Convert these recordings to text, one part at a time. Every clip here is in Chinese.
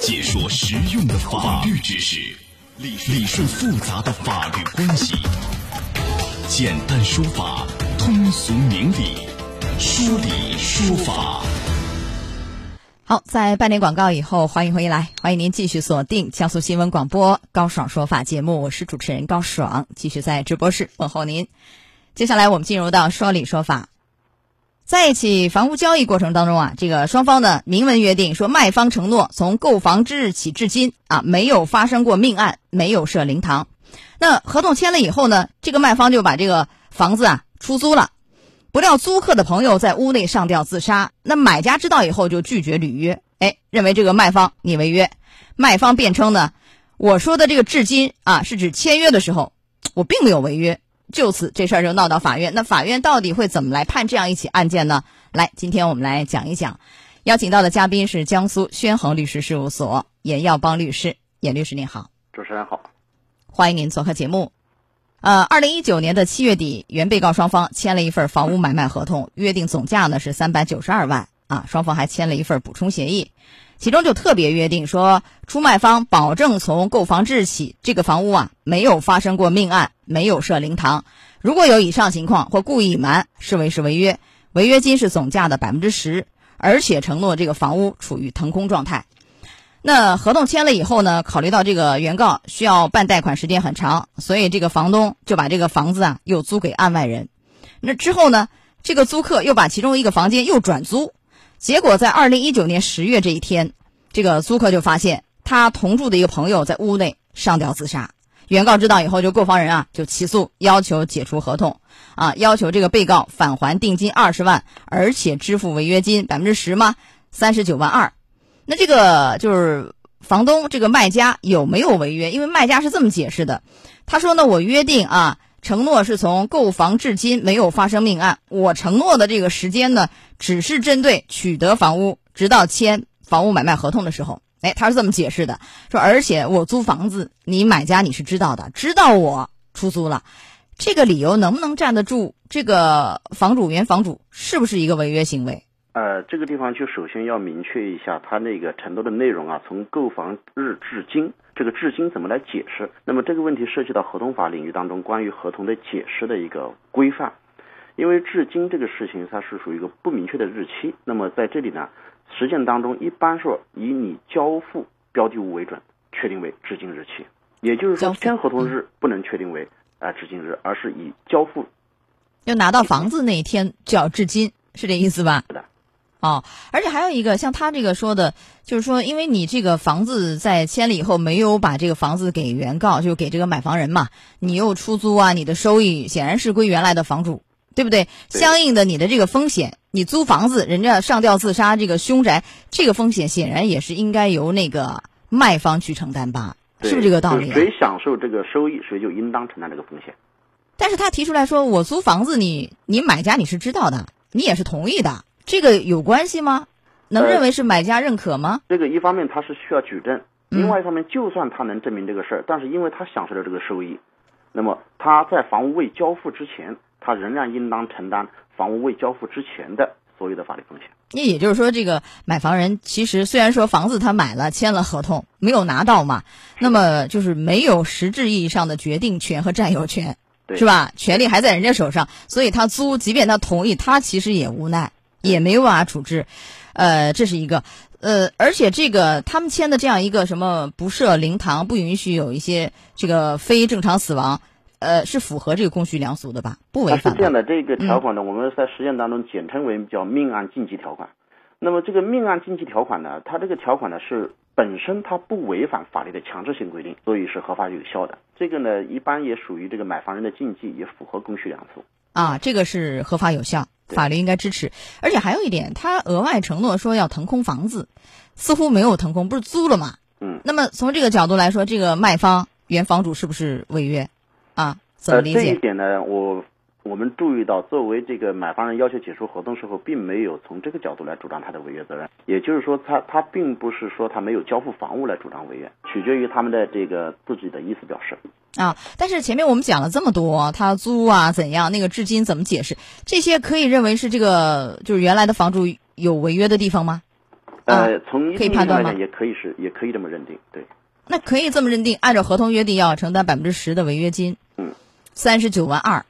解说实用的法律知识，理理顺复杂的法律关系，简单说法，通俗明理，说理说法。好，在半点广告以后，欢迎回来，欢迎您继续锁定江苏新闻广播高爽说法节目，我是主持人高爽，继续在直播室问候您。接下来我们进入到说理说法。在一起房屋交易过程当中啊，这个双方呢明文约定说，卖方承诺从购房之日起至今啊，没有发生过命案，没有设灵堂。那合同签了以后呢，这个卖方就把这个房子啊出租了。不料租客的朋友在屋内上吊自杀，那买家知道以后就拒绝履约，哎，认为这个卖方你违约。卖方辩称呢，我说的这个至今啊，是指签约的时候，我并没有违约。就此，这事儿就闹到法院。那法院到底会怎么来判这样一起案件呢？来，今天我们来讲一讲。邀请到的嘉宾是江苏宣恒律师事务所严耀邦律师。严律师您好，主持人好，欢迎您做客节目。呃，二零一九年的七月底，原被告双方签了一份房屋买卖合同，约定总价呢是三百九十二万啊。双方还签了一份补充协议，其中就特别约定说，出卖方保证从购房之日起，这个房屋啊没有发生过命案。没有设灵堂，如果有以上情况或故意隐瞒，视为是违约，违约金是总价的百分之十，而且承诺这个房屋处于腾空状态。那合同签了以后呢，考虑到这个原告需要办贷款时间很长，所以这个房东就把这个房子啊又租给案外人。那之后呢，这个租客又把其中一个房间又转租，结果在二零一九年十月这一天，这个租客就发现他同住的一个朋友在屋内上吊自杀。原告知道以后，就购房人啊就起诉，要求解除合同，啊，要求这个被告返还定金二十万，而且支付违约金百分之十吗？三十九万二。那这个就是房东这个卖家有没有违约？因为卖家是这么解释的，他说呢，我约定啊，承诺是从购房至今没有发生命案，我承诺的这个时间呢，只是针对取得房屋，直到签房屋买卖合同的时候。哎，他是这么解释的，说而且我租房子，你买家你是知道的，知道我出租了，这个理由能不能站得住？这个房主原房主是不是一个违约行为？呃，这个地方就首先要明确一下它那个承诺的内容啊，从购房日至今，这个至今怎么来解释？那么这个问题涉及到合同法领域当中关于合同的解释的一个规范，因为至今这个事情它是属于一个不明确的日期，那么在这里呢？实践当中，一般说以你交付标的物为准，确定为至今日期。也就是说，签合同日不能确定为啊至今日，而是以交付要拿到房子那一天就要至今，是这意思吧？是的。哦，而且还有一个像他这个说的，就是说，因为你这个房子在签了以后没有把这个房子给原告，就给这个买房人嘛，你又出租啊，你的收益显然是归原来的房主。对不对？相应的，你的这个风险，你租房子，人家上吊自杀，这个凶宅，这个风险显然也是应该由那个卖方去承担吧？是不是这个道理？谁享受这个收益，谁就应当承担这个风险。但是他提出来说，我租房子，你你买家你是知道的，你也是同意的，这个有关系吗？能认为是买家认可吗？这个一方面他是需要举证，另外一方面，就算他能证明这个事儿，但是因为他享受了这个收益，那么他在房屋未交付之前。他仍然应当承担房屋未交付之前的所有的法律风险。那也就是说，这个买房人其实虽然说房子他买了签了合同，没有拿到嘛，那么就是没有实质意义上的决定权和占有权，是吧？权利还在人家手上，所以他租，即便他同意，他其实也无奈，也没有办法处置。呃，这是一个，呃，而且这个他们签的这样一个什么不设灵堂，不允许有一些这个非正常死亡。呃，是符合这个公序良俗的吧？不违反。是这样的，这个条款呢，我们在实践当中简称为叫命案禁忌条款。那么这个命案禁忌条款呢，它这个条款呢是本身它不违反法律的强制性规定，所以是合法有效的。这个呢，一般也属于这个买房人的禁忌，也符合公序良俗。啊，这个是合法有效，法律应该支持。而且还有一点，他额外承诺说要腾空房子，似乎没有腾空，不是租了吗？嗯。那么从这个角度来说，这个卖方原房主是不是违约？啊，呃，这一点呢，我我们注意到，作为这个买方人要求解除合同时候，并没有从这个角度来主张他的违约责任。也就是说，他他并不是说他没有交付房屋来主张违约，取决于他们的这个自己的意思表示。啊，但是前面我们讲了这么多，他租啊怎样，那个至今怎么解释，这些可以认为是这个就是原来的房主有违约的地方吗？呃，从一可以判断吗上来讲，也可以是，也可以这么认定，对。那可以这么认定，按照合同约定要承担百分之十的违约金，嗯，三十九万二，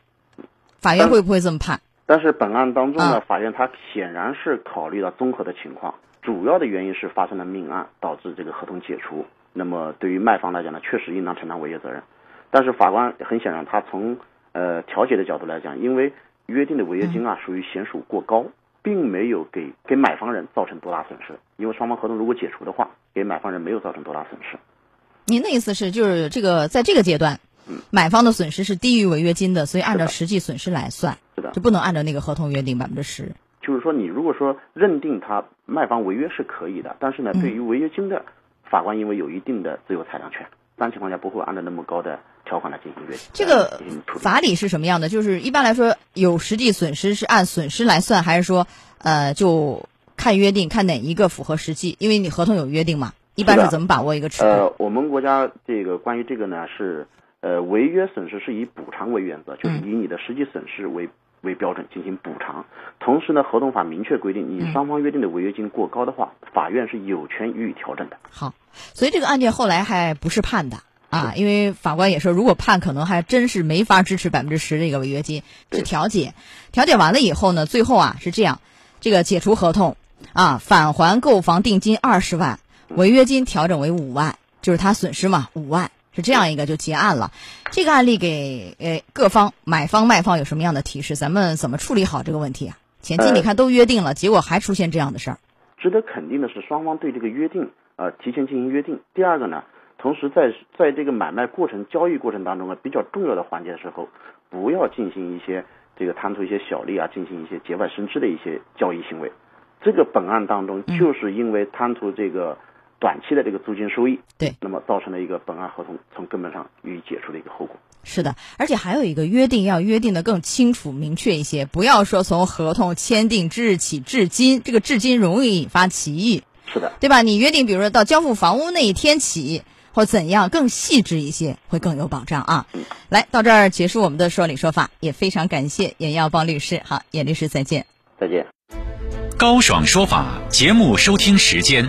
法院会不会这么判？但是本案当中呢，啊法院他显然是考虑到综合的情况，主要的原因是发生了命案，导致这个合同解除。那么对于卖方来讲呢，确实应当承担违约责任。但是法官很显然，他从呃调解的角度来讲，因为约定的违约金啊属于险属过高，并没有给给买方人造成多大损失。因为双方合同如果解除的话，给买方人没有造成多大损失。您的意思是，就是这个在这个阶段，买方的损失是低于违约金的，所以按照实际损失来算，是的就不能按照那个合同约定百分之十。就是说，你如果说认定他卖方违约是可以的，但是呢，嗯对于违约金的，法官因为有一定的自由裁量权，一般情况下不会按照那么高的条款来进行约定这个。法理是什么样的？就是一般来说，有实际损失是按损失来算，还是说，呃，就看约定，看哪一个符合实际？因为你合同有约定嘛，一般是怎么把握一个尺度？呃，我们国家这个关于这个呢是，呃，违约损失是以补偿为原则，就是嗯以你的实际损失为为标准进行补偿。同时呢，合同法明确规定，嗯你双方约定的违约金过高的话，法院是有权予以调整的。好，所以这个案件后来还不是判的啊，因为法官也说，如果判，可能还真是没法支持百分之十这个违约金，是调解。调解完了以后呢，最后啊是这样，这个解除合同啊，返还购房定金二十万，违约金调整为五万，就是他损失嘛五万，是这样一个就结案了。这个案例给呃各方买方卖方有什么样的提示？咱们怎么处理好这个问题啊？前期呃你看都约定了，结果还出现这样的事儿。值得肯定的是，双方对这个约定呃提前进行约定。第二个呢，同时在在这个买卖过程、交易过程当中呢，比较重要的环节的时候，不要进行一些这个贪图一些小利啊，进行一些节外生枝的一些交易行为。这个本案当中，嗯就是因为贪图这个短期的这个租金收益，对，那么造成了一个本案合同从根本上予以解除的一个后果。是的，而且还有一个约定要约定的更清楚明确一些，不要说从合同签订之日起至今，这个至今容易引发歧义，是的，对吧？你约定，比如说到交付房屋那一天起，或怎样更细致一些，会更有保障啊。来到这儿结束我们的说理说法，也非常感谢严耀邦律师，好，严律师再见。再见。高爽说法节目收听时间：